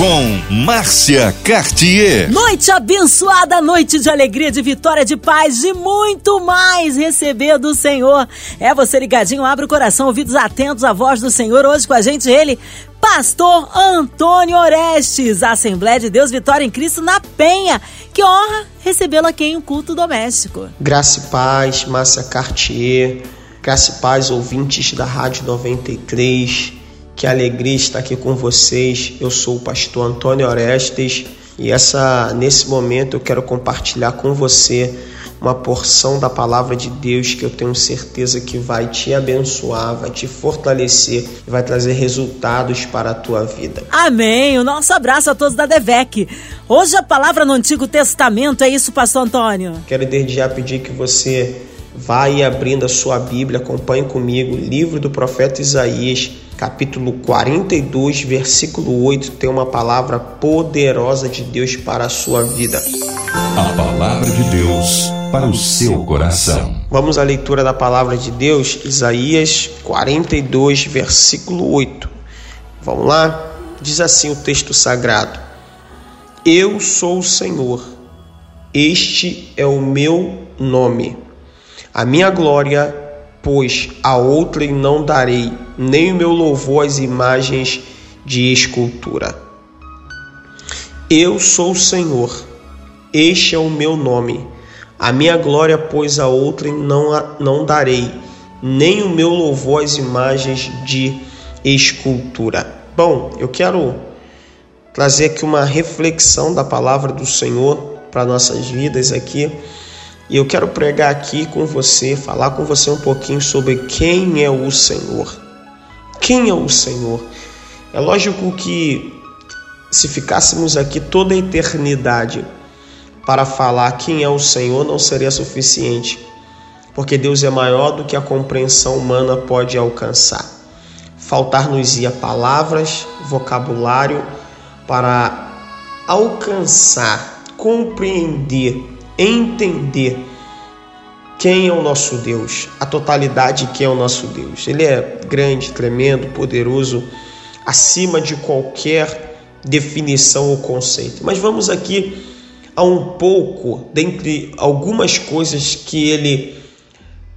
Com Márcia Cartier. Noite abençoada, noite de alegria, de vitória, de paz, de muito mais receber do Senhor. É você ligadinho, abre o coração, ouvidos atentos à voz do Senhor. Hoje com a gente ele, Pastor Antônio Orestes, Assembleia de Deus Vitória em Cristo na Penha. Que honra recebê-lo aqui em um culto doméstico. Graça e paz, Márcia Cartier. Graça e paz, ouvintes da Rádio 93. Que alegria estar aqui com vocês. Eu sou o pastor Antônio Orestes e essa nesse momento eu quero compartilhar com você uma porção da palavra de Deus que eu tenho certeza que vai te abençoar, vai te fortalecer e vai trazer resultados para a tua vida. Amém. O nosso abraço a todos da Devec. Hoje a palavra no Antigo Testamento é isso, pastor Antônio. Quero desde já pedir que você Vai abrindo a sua Bíblia, acompanhe comigo, livro do profeta Isaías, capítulo 42, versículo 8, tem uma palavra poderosa de Deus para a sua vida. A palavra de Deus para o seu coração. Vamos à leitura da palavra de Deus, Isaías 42, versículo 8. Vamos lá? Diz assim o texto sagrado: Eu sou o Senhor, este é o meu nome a minha glória, pois a outrem não darei, nem o meu louvor às imagens de escultura. Eu sou o Senhor, este é o meu nome. A minha glória, pois a outrem não, não darei, nem o meu louvor às imagens de escultura. Bom, eu quero trazer aqui uma reflexão da palavra do Senhor para nossas vidas aqui e eu quero pregar aqui com você, falar com você um pouquinho sobre quem é o Senhor. Quem é o Senhor? É lógico que se ficássemos aqui toda a eternidade para falar quem é o Senhor, não seria suficiente, porque Deus é maior do que a compreensão humana pode alcançar. Faltar-nos-ia palavras, vocabulário para alcançar, compreender entender quem é o nosso Deus, a totalidade de quem é o nosso Deus. Ele é grande, tremendo, poderoso, acima de qualquer definição ou conceito. Mas vamos aqui a um pouco dentre algumas coisas que ele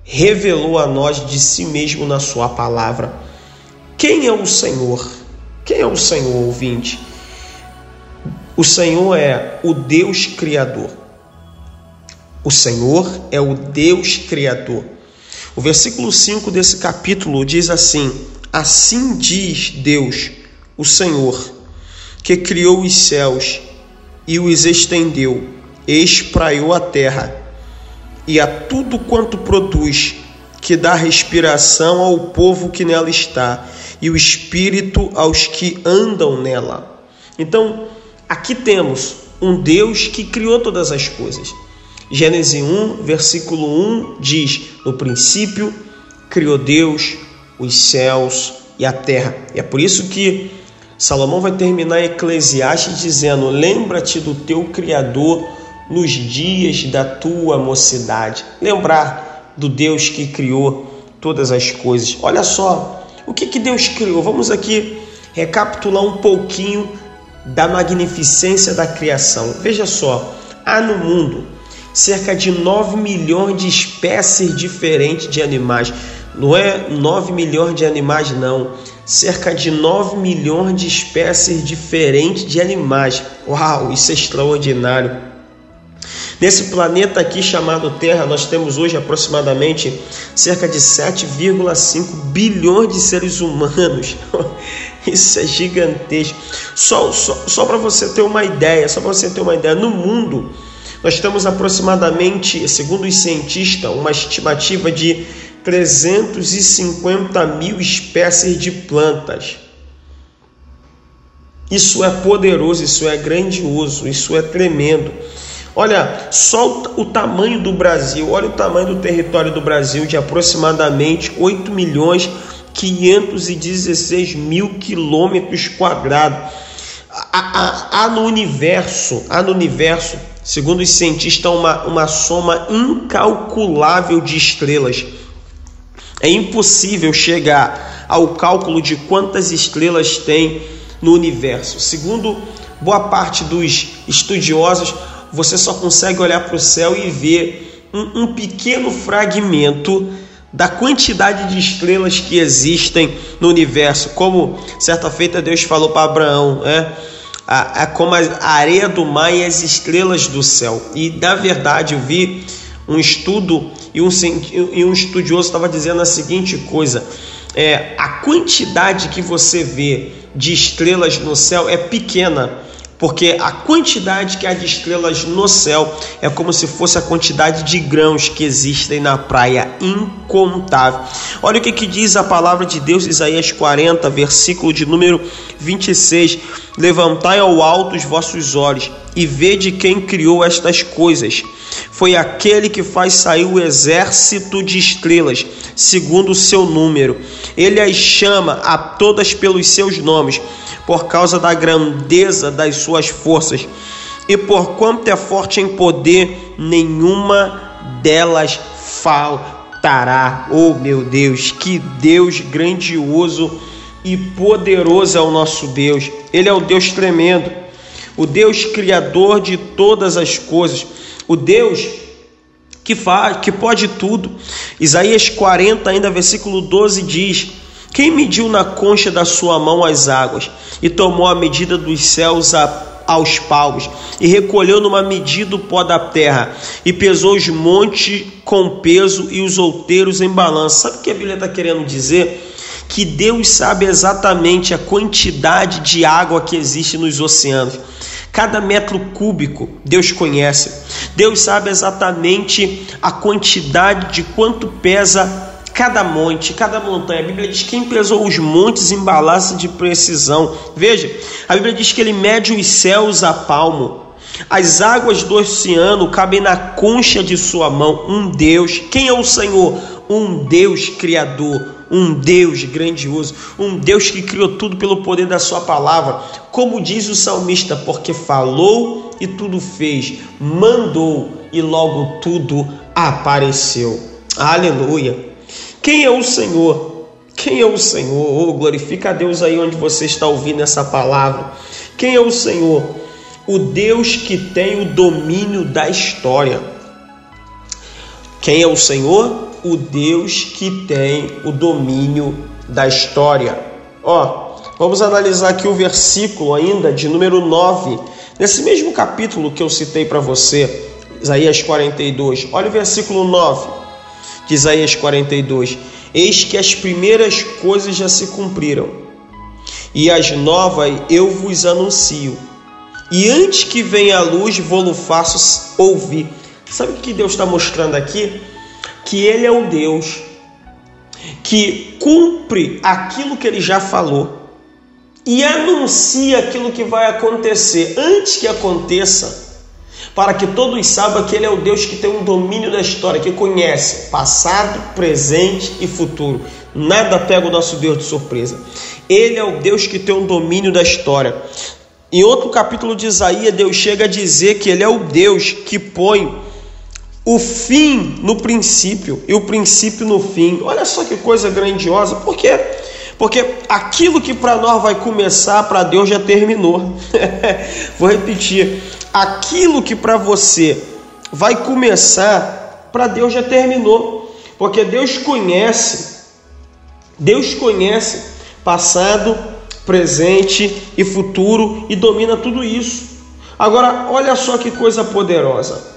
revelou a nós de si mesmo na sua palavra. Quem é o Senhor? Quem é o Senhor, ouvinte? O Senhor é o Deus Criador. O Senhor é o Deus Criador. O versículo 5 desse capítulo diz assim: Assim diz Deus, o Senhor, que criou os céus e os estendeu, espraiou a terra e a tudo quanto produz, que dá respiração ao povo que nela está e o espírito aos que andam nela. Então, aqui temos um Deus que criou todas as coisas. Gênesis 1, versículo 1 diz: No princípio criou Deus os céus e a terra. E é por isso que Salomão vai terminar Eclesiastes dizendo: Lembra-te do teu Criador nos dias da tua mocidade. Lembrar do Deus que criou todas as coisas. Olha só, o que, que Deus criou? Vamos aqui recapitular um pouquinho da magnificência da criação. Veja só, há no mundo cerca de 9 milhões de espécies diferentes de animais. Não é 9 milhões de animais, não. Cerca de 9 milhões de espécies diferentes de animais. Uau, isso é extraordinário. Nesse planeta aqui chamado Terra, nós temos hoje aproximadamente cerca de 7,5 bilhões de seres humanos. Isso é gigantesco. Só, só, só para você ter uma ideia, só para você ter uma ideia, no mundo nós temos aproximadamente, segundo os cientistas, uma estimativa de 350 mil espécies de plantas. Isso é poderoso, isso é grandioso, isso é tremendo. Olha só o tamanho do Brasil, olha o tamanho do território do Brasil de aproximadamente 8 milhões 516 mil quilômetros quadrados. Há, há, há no universo, há no universo segundo os cientistas, uma, uma soma incalculável de estrelas. É impossível chegar ao cálculo de quantas estrelas tem no universo. Segundo boa parte dos estudiosos, você só consegue olhar para o céu e ver um, um pequeno fragmento da quantidade de estrelas que existem no universo. Como certa feita Deus falou para Abraão, é, a, como a areia do mar e as estrelas do céu. E na verdade eu vi um estudo e um, e um estudioso estava dizendo a seguinte coisa: é, a quantidade que você vê de estrelas no céu é pequena porque a quantidade que há de estrelas no céu é como se fosse a quantidade de grãos que existem na praia, incontável. Olha o que, que diz a palavra de Deus, Isaías 40, versículo de número 26: Levantai ao alto os vossos olhos e vede quem criou estas coisas. Foi aquele que faz sair o exército de estrelas, segundo o seu número. Ele as chama a todas pelos seus nomes por causa da grandeza das suas forças, e por quanto é forte em poder, nenhuma delas faltará. Oh meu Deus, que Deus grandioso e poderoso é o nosso Deus. Ele é o Deus tremendo, o Deus criador de todas as coisas, o Deus que faz, que pode tudo. Isaías 40, ainda versículo 12 diz: quem mediu na concha da sua mão as águas e tomou a medida dos céus a, aos palmos e recolheu numa medida o pó da terra e pesou os montes com peso e os outeiros em balança? Sabe o que a Bíblia está querendo dizer? Que Deus sabe exatamente a quantidade de água que existe nos oceanos. Cada metro cúbico Deus conhece. Deus sabe exatamente a quantidade de quanto pesa cada monte, cada montanha. A Bíblia diz que quem pesou os montes em balança de precisão. Veja, a Bíblia diz que ele mede os céus a palmo. As águas do oceano cabem na concha de sua mão. Um Deus. Quem é o Senhor? Um Deus criador, um Deus grandioso, um Deus que criou tudo pelo poder da sua palavra. Como diz o salmista, porque falou e tudo fez, mandou e logo tudo apareceu. Aleluia. Quem é o Senhor? Quem é o Senhor? Oh, glorifica a Deus aí onde você está ouvindo essa palavra. Quem é o Senhor? O Deus que tem o domínio da história. Quem é o Senhor? O Deus que tem o domínio da história. Ó, vamos analisar aqui o versículo ainda de número 9. Nesse mesmo capítulo que eu citei para você, Isaías 42. Olha o versículo 9 de Isaías 42: Eis que as primeiras coisas já se cumpriram, e as novas eu vos anuncio. E antes que venha a luz, vou-lo faço ouvir. Sabe o que Deus está mostrando aqui? Que Ele é o Deus que cumpre aquilo que Ele já falou e anuncia aquilo que vai acontecer antes que aconteça para que todos saibam que Ele é o Deus que tem um domínio da história, que conhece passado, presente e futuro. Nada pega o nosso Deus de surpresa. Ele é o Deus que tem um domínio da história. Em outro capítulo de Isaías, Deus chega a dizer que Ele é o Deus que põe o fim no princípio e o princípio no fim. Olha só que coisa grandiosa. Por quê? Porque aquilo que para nós vai começar, para Deus já terminou. Vou repetir aquilo que para você vai começar, para Deus já terminou, porque Deus conhece, Deus conhece passado, presente e futuro e domina tudo isso. Agora, olha só que coisa poderosa.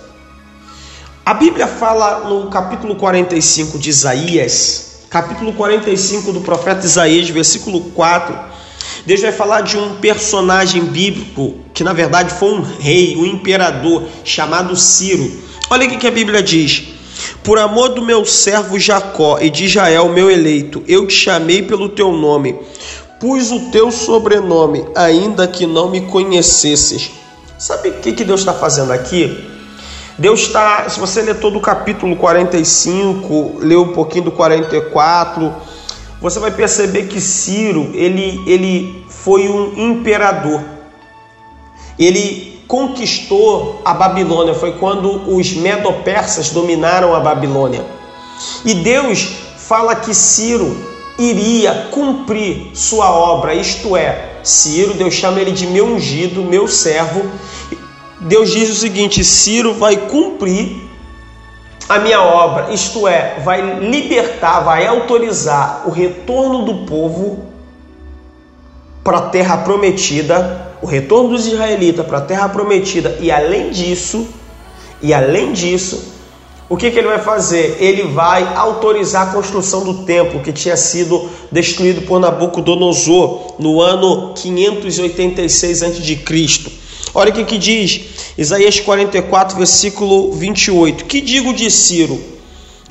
A Bíblia fala no capítulo 45 de Isaías, capítulo 45 do profeta Isaías, versículo 4 Deus vai falar de um personagem bíblico que na verdade foi um rei, um imperador chamado Ciro. Olha o que a Bíblia diz: Por amor do meu servo Jacó e de Israel, meu eleito, eu te chamei pelo teu nome, pus o teu sobrenome, ainda que não me conhecesses. Sabe o que Deus está fazendo aqui? Deus está, se você ler todo o capítulo 45, lê um pouquinho do 44, você vai perceber que Ciro ele, ele foi um imperador. Ele conquistou a Babilônia, foi quando os medo-persas dominaram a Babilônia. E Deus fala que Ciro iria cumprir sua obra, isto é, Ciro, Deus chama ele de meu ungido, meu servo. Deus diz o seguinte: Ciro vai cumprir a minha obra, isto é, vai libertar, vai autorizar o retorno do povo para a terra prometida, o retorno dos israelitas para a terra prometida, e além disso, e além disso, o que, que, ele vai fazer? Ele vai autorizar a construção do templo que tinha sido destruído por Nabucodonosor no ano 586 a.C. Olha o que, que diz Isaías 44, versículo 28. Que digo de Ciro?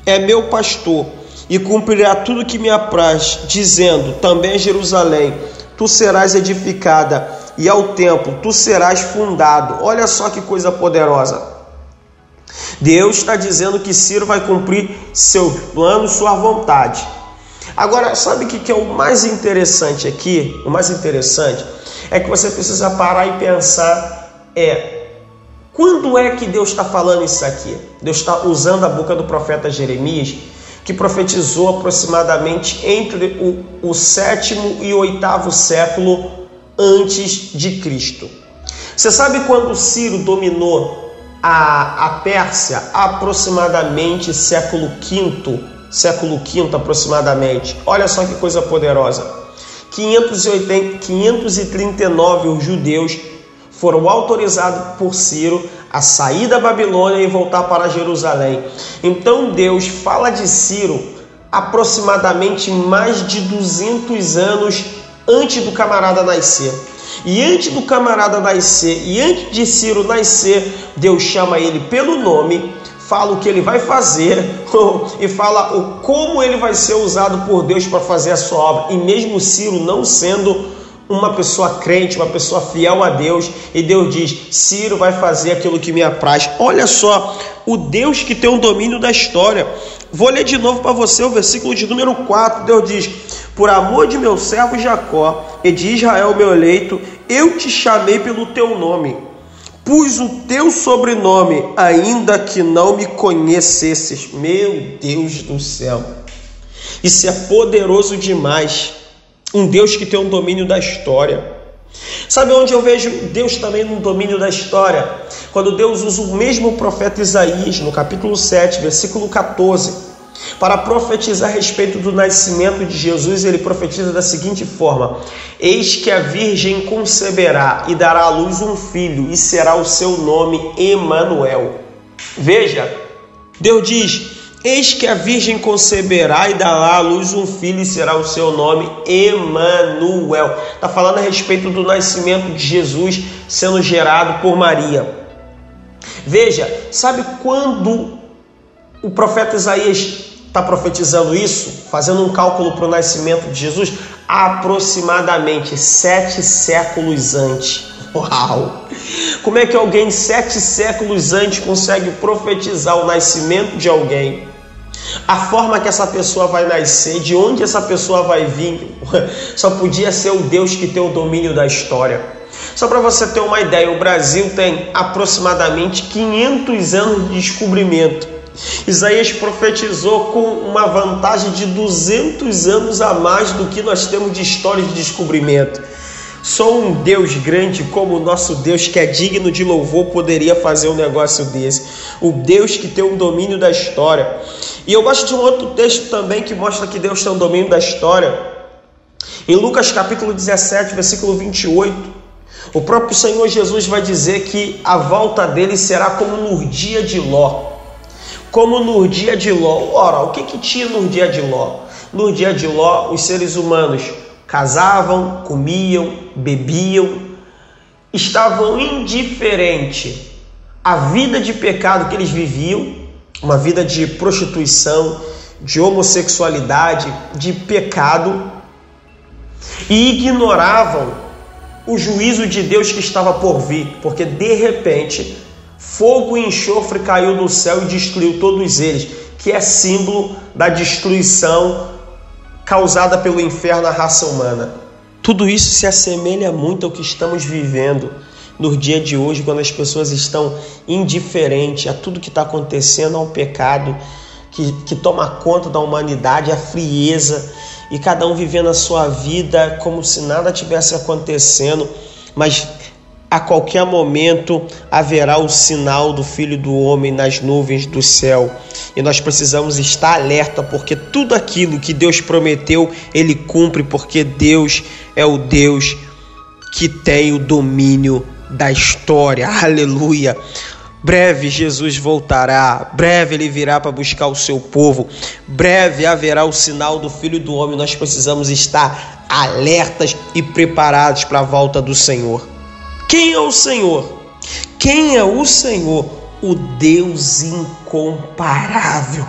É meu pastor e cumprirá tudo que me apraz, dizendo também Jerusalém: Tu serás edificada, e ao templo tu serás fundado. Olha só que coisa poderosa. Deus está dizendo que Ciro vai cumprir seu plano, sua vontade. Agora, sabe o que é o mais interessante aqui? O mais interessante é que você precisa parar e pensar: é quando é que Deus está falando isso aqui? Deus está usando a boca do profeta Jeremias, que profetizou aproximadamente entre o, o sétimo e oitavo século antes de Cristo. Você sabe quando Ciro dominou a, a Pérsia aproximadamente século V, século V aproximadamente. Olha só que coisa poderosa. 580, 539 os judeus foram autorizados por Ciro a sair da Babilônia e voltar para Jerusalém. Então Deus fala de Ciro aproximadamente mais de 200 anos antes do camarada nascer. E antes do camarada nascer, e antes de Ciro nascer, Deus chama ele pelo nome, fala o que ele vai fazer e fala o como ele vai ser usado por Deus para fazer a sua obra. E mesmo Ciro não sendo uma pessoa crente, uma pessoa fiel a Deus, e Deus diz: Ciro vai fazer aquilo que me apraz. Olha só, o Deus que tem o domínio da história. Vou ler de novo para você o versículo de número 4. Deus diz: Por amor de meu servo Jacó e de Israel, meu eleito, eu te chamei pelo teu nome. Pus o teu sobrenome, ainda que não me conhecesses. Meu Deus do céu, isso é poderoso demais. Um Deus que tem um domínio da história. Sabe onde eu vejo Deus também no domínio da história? Quando Deus usa o mesmo profeta Isaías, no capítulo 7, versículo 14, para profetizar a respeito do nascimento de Jesus, ele profetiza da seguinte forma: Eis que a virgem conceberá e dará à luz um filho, e será o seu nome Emanuel. Veja, Deus diz: Eis que a virgem conceberá e dará à luz um filho e será o seu nome Emanuel. Está falando a respeito do nascimento de Jesus sendo gerado por Maria. Veja, sabe quando o profeta Isaías está profetizando isso, fazendo um cálculo para o nascimento de Jesus? Aproximadamente sete séculos antes. Uau! Como é que alguém sete séculos antes consegue profetizar o nascimento de alguém? A forma que essa pessoa vai nascer, de onde essa pessoa vai vir, só podia ser o Deus que tem o domínio da história. Só para você ter uma ideia, o Brasil tem aproximadamente 500 anos de descobrimento. Isaías profetizou com uma vantagem de 200 anos a mais do que nós temos de história de descobrimento. Só um Deus grande como o nosso Deus, que é digno de louvor, poderia fazer um negócio desse. O Deus que tem um domínio da história. E eu gosto de um outro texto também que mostra que Deus tem um domínio da história. Em Lucas capítulo 17, versículo 28, o próprio Senhor Jesus vai dizer que a volta dele será como no dia de Ló. Como no dia de Ló. Ora, o que, que tinha no dia de Ló? No dia de Ló, os seres humanos casavam, comiam, bebiam, estavam indiferentes à vida de pecado que eles viviam, uma vida de prostituição, de homossexualidade, de pecado, e ignoravam o juízo de Deus que estava por vir, porque de repente fogo e enxofre caiu do céu e destruiu todos eles, que é símbolo da destruição causada pelo inferno à raça humana. Tudo isso se assemelha muito ao que estamos vivendo. no dia de hoje, quando as pessoas estão indiferentes a tudo que está acontecendo, ao pecado que, que toma conta da humanidade, a frieza, e cada um vivendo a sua vida como se nada tivesse acontecendo, mas a qualquer momento haverá o sinal do Filho do Homem nas nuvens do céu. E nós precisamos estar alerta, porque tudo aquilo que Deus prometeu, Ele cumpre, porque Deus é o Deus que tem o domínio da história. Aleluia. Breve Jesus voltará, breve ele virá para buscar o seu povo, breve haverá o sinal do Filho do Homem. Nós precisamos estar alertas e preparados para a volta do Senhor. Quem é o Senhor? Quem é o Senhor? O Deus incomparável.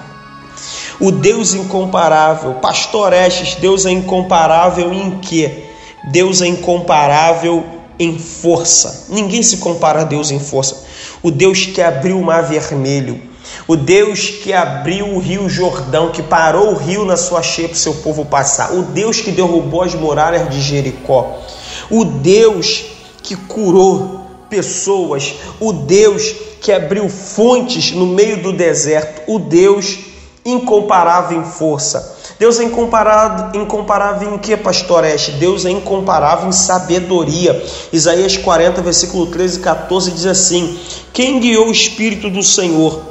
O Deus incomparável. Pastor Estes, Deus é incomparável em quê? Deus é incomparável em força. Ninguém se compara a Deus em força. O Deus que abriu o mar vermelho, o Deus que abriu o rio Jordão, que parou o rio na sua cheia para o seu povo passar, o Deus que derrubou as muralhas de Jericó, o Deus que curou pessoas, o Deus que abriu fontes no meio do deserto, o Deus incomparável em força. Deus é incomparável, incomparável em que, pastor Este? Deus é incomparável em sabedoria. Isaías 40, versículo 13 e 14 diz assim: Quem guiou o Espírito do Senhor?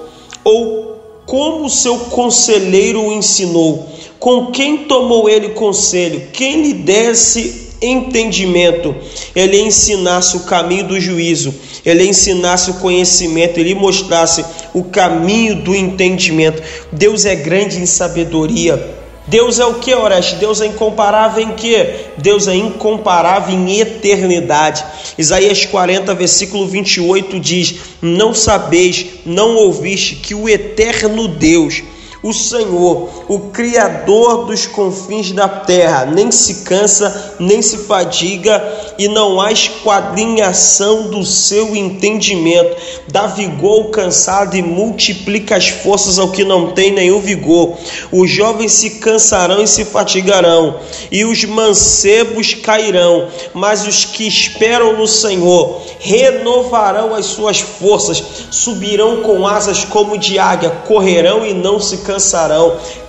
Ou como seu conselheiro o ensinou? Com quem tomou ele conselho? Quem lhe desse entendimento, ele ensinasse o caminho do juízo, ele ensinasse o conhecimento, ele mostrasse o caminho do entendimento. Deus é grande em sabedoria. Deus é o que, Oreste? Deus é incomparável em que? Deus é incomparável em eternidade. Isaías 40, versículo 28 diz: Não sabeis, não ouviste que o eterno Deus o Senhor, o Criador dos confins da terra, nem se cansa, nem se fadiga, e não há esquadrinhação do seu entendimento. Dá vigor ao cansado e multiplica as forças ao que não tem nenhum vigor. Os jovens se cansarão e se fatigarão, e os mancebos cairão, mas os que esperam no Senhor renovarão as suas forças, subirão com asas como de águia, correrão e não se cansarão,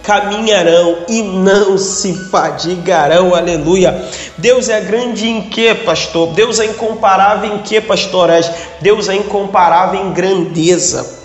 caminharão e não se fadigarão. Aleluia. Deus é grande em que, pastor? Deus é incomparável em que, pastorais? Deus é incomparável em grandeza.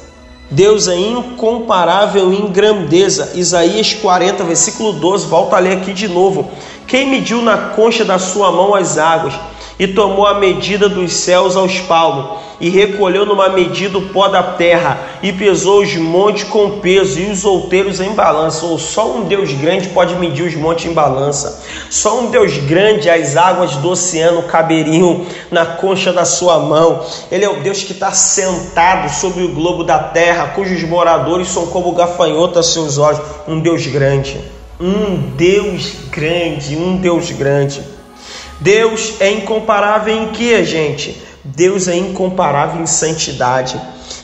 Deus é incomparável em grandeza. Isaías 40, versículo 12. Volta a ler aqui de novo. Quem mediu na concha da sua mão as águas e tomou a medida dos céus aos palmos e recolheu numa medida o pó da terra, e pesou os montes com peso, e os outeiros em balança. Ou só um Deus grande pode medir os montes em balança. Só um Deus grande, as águas do oceano caberiam na concha da sua mão. Ele é o Deus que está sentado sobre o globo da terra, cujos moradores são como gafanhoto a seus olhos. Um Deus grande. Um Deus grande, um Deus grande. Deus é incomparável em que, gente? Deus é incomparável em santidade.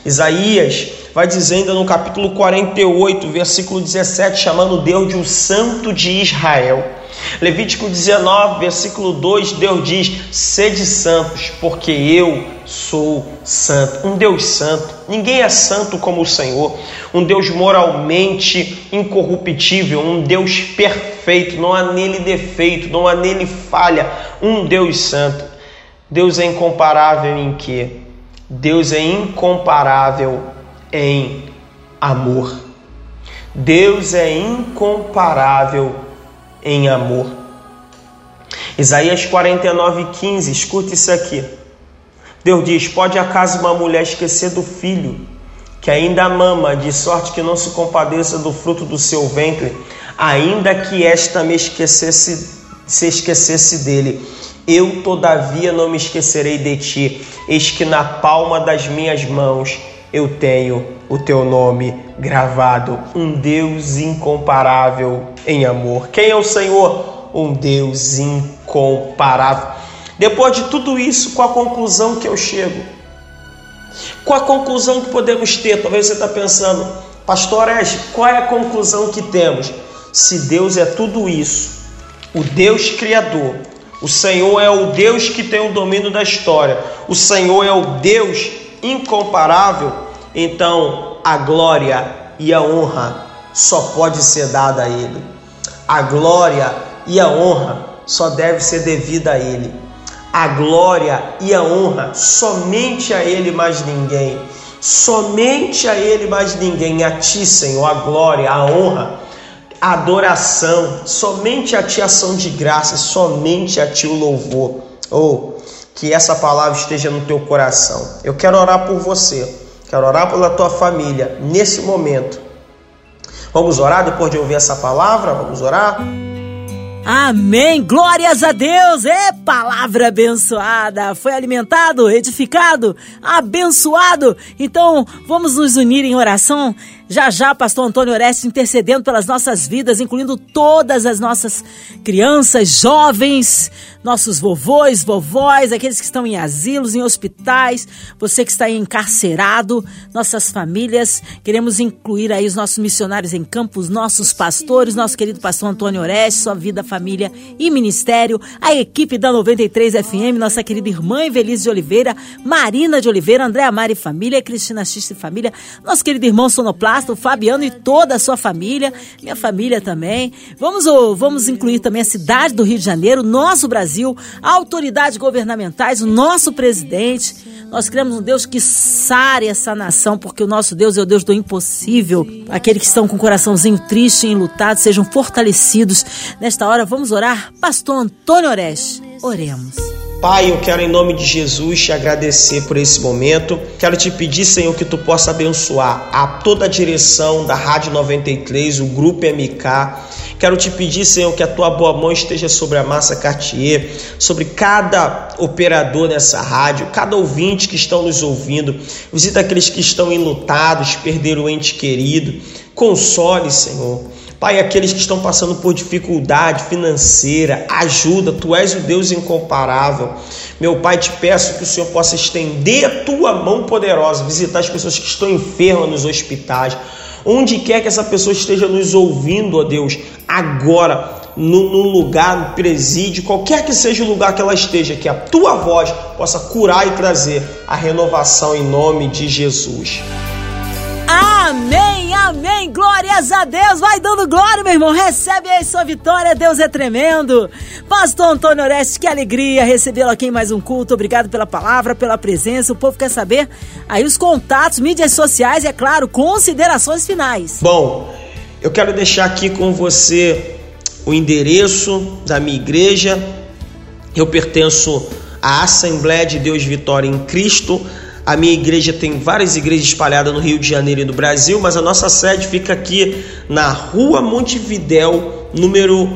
Isaías vai dizendo no capítulo 48, versículo 17, chamando Deus de o Santo de Israel. Levítico 19, versículo 2, Deus diz: Sede santos, porque eu sou santo. Um Deus santo. Ninguém é santo como o Senhor. Um Deus moralmente incorruptível. Um Deus perfeito. Não há nele defeito, não há nele falha. Um Deus santo. Deus é incomparável em que? Deus é incomparável em amor. Deus é incomparável em amor. Isaías 49, 15, escute isso aqui. Deus diz: Pode acaso uma mulher esquecer do filho que ainda mama, de sorte que não se compadeça do fruto do seu ventre, ainda que esta me esquecesse, se esquecesse dele? Eu, todavia, não me esquecerei de ti, eis que na palma das minhas mãos eu tenho o teu nome gravado. Um Deus incomparável em amor. Quem é o Senhor? Um Deus incomparável. Depois de tudo isso, com a conclusão que eu chego? Com a conclusão que podemos ter? Talvez você está pensando, Pastor Ege, qual é a conclusão que temos? Se Deus é tudo isso, o Deus Criador, O Senhor é o Deus que tem o domínio da história. O Senhor é o Deus incomparável. Então, a glória e a honra só pode ser dada a Ele. A glória e a honra só deve ser devida a Ele. A glória e a honra somente a Ele, mais ninguém. Somente a Ele, mais ninguém. A Ti, Senhor, a glória, a honra, a adoração. Somente a Ti, ação de graça. Somente a Ti, o louvor. Ou oh, que essa palavra esteja no teu coração. Eu quero orar por você. Quero orar pela tua família nesse momento. Vamos orar depois de ouvir essa palavra? Vamos orar? Amém! Glórias a Deus! É palavra abençoada! Foi alimentado, edificado, abençoado! Então, vamos nos unir em oração já já, pastor Antônio Orestes intercedendo pelas nossas vidas, incluindo todas as nossas crianças, jovens, nossos vovôs, vovós, aqueles que estão em asilos, em hospitais, você que está encarcerado, nossas famílias. Queremos incluir aí os nossos missionários em campos, nossos pastores, nosso querido pastor Antônio Orestes, sua vida, família e ministério, a equipe da 93 FM, nossa querida irmã Evelise de Oliveira, Marina de Oliveira, Andréa Mari Família, Cristina Xiste Família, nosso querido irmão Sonoplasta, o Fabiano e toda a sua família, minha família também. Vamos, vamos incluir também a cidade do Rio de Janeiro, nosso Brasil, autoridades governamentais, o nosso presidente. Nós criamos um Deus que sare essa nação, porque o nosso Deus é o Deus do impossível. Aqueles que estão com o coraçãozinho triste e enlutado sejam fortalecidos. Nesta hora, vamos orar. Pastor Antônio Oreste, oremos. Pai, eu quero em nome de Jesus te agradecer por esse momento. Quero te pedir, Senhor, que tu possa abençoar a toda a direção da Rádio 93, o Grupo MK. Quero te pedir, Senhor, que a tua boa mão esteja sobre a Massa Cartier, sobre cada operador nessa rádio, cada ouvinte que estão nos ouvindo. Visita aqueles que estão enlutados, perderam o ente querido. Console, Senhor. Pai, aqueles que estão passando por dificuldade financeira, ajuda, tu és o Deus incomparável. Meu Pai, te peço que o Senhor possa estender a tua mão poderosa, visitar as pessoas que estão enfermas nos hospitais, onde quer que essa pessoa esteja nos ouvindo, ó Deus, agora, no, lugar, no presídio, qualquer que seja o lugar que ela esteja, que a tua voz possa curar e trazer a renovação em nome de Jesus. Amém, amém. Glórias a Deus. Vai dando glória, meu irmão. Recebe aí sua vitória. Deus é tremendo. Pastor Antônio Oreste, que alegria recebê-lo aqui em mais um culto. Obrigado pela palavra, pela presença. O povo quer saber aí os contatos, mídias sociais e, é claro, considerações finais. Bom, eu quero deixar aqui com você o endereço da minha igreja. Eu pertenço à Assembleia de Deus Vitória em Cristo a minha igreja tem várias igrejas espalhadas no Rio de Janeiro e no Brasil, mas a nossa sede fica aqui na Rua Montevidéu, número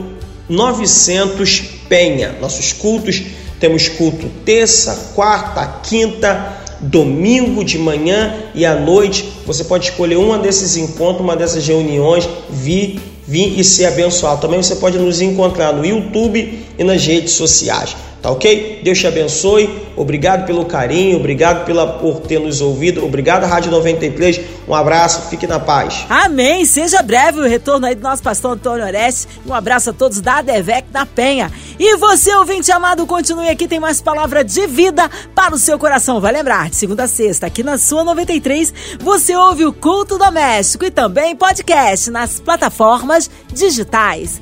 900 Penha. Nossos cultos temos culto terça, quarta, quinta, domingo de manhã e à noite. Você pode escolher uma desses encontros, uma dessas reuniões, vir, vir e ser abençoado. Também você pode nos encontrar no YouTube e nas redes sociais. Tá ok? Deus te abençoe. Obrigado pelo carinho, obrigado pela, por ter nos ouvido. Obrigado, Rádio 93. Um abraço, fique na paz. Amém. Seja breve o retorno aí do nosso pastor Antônio Oreste. Um abraço a todos da Devec da Penha. E você, ouvinte amado, continue aqui, tem mais palavra de vida para o seu coração. Vai lembrar, de segunda a sexta, aqui na sua 93, você ouve o culto doméstico e também podcast nas plataformas digitais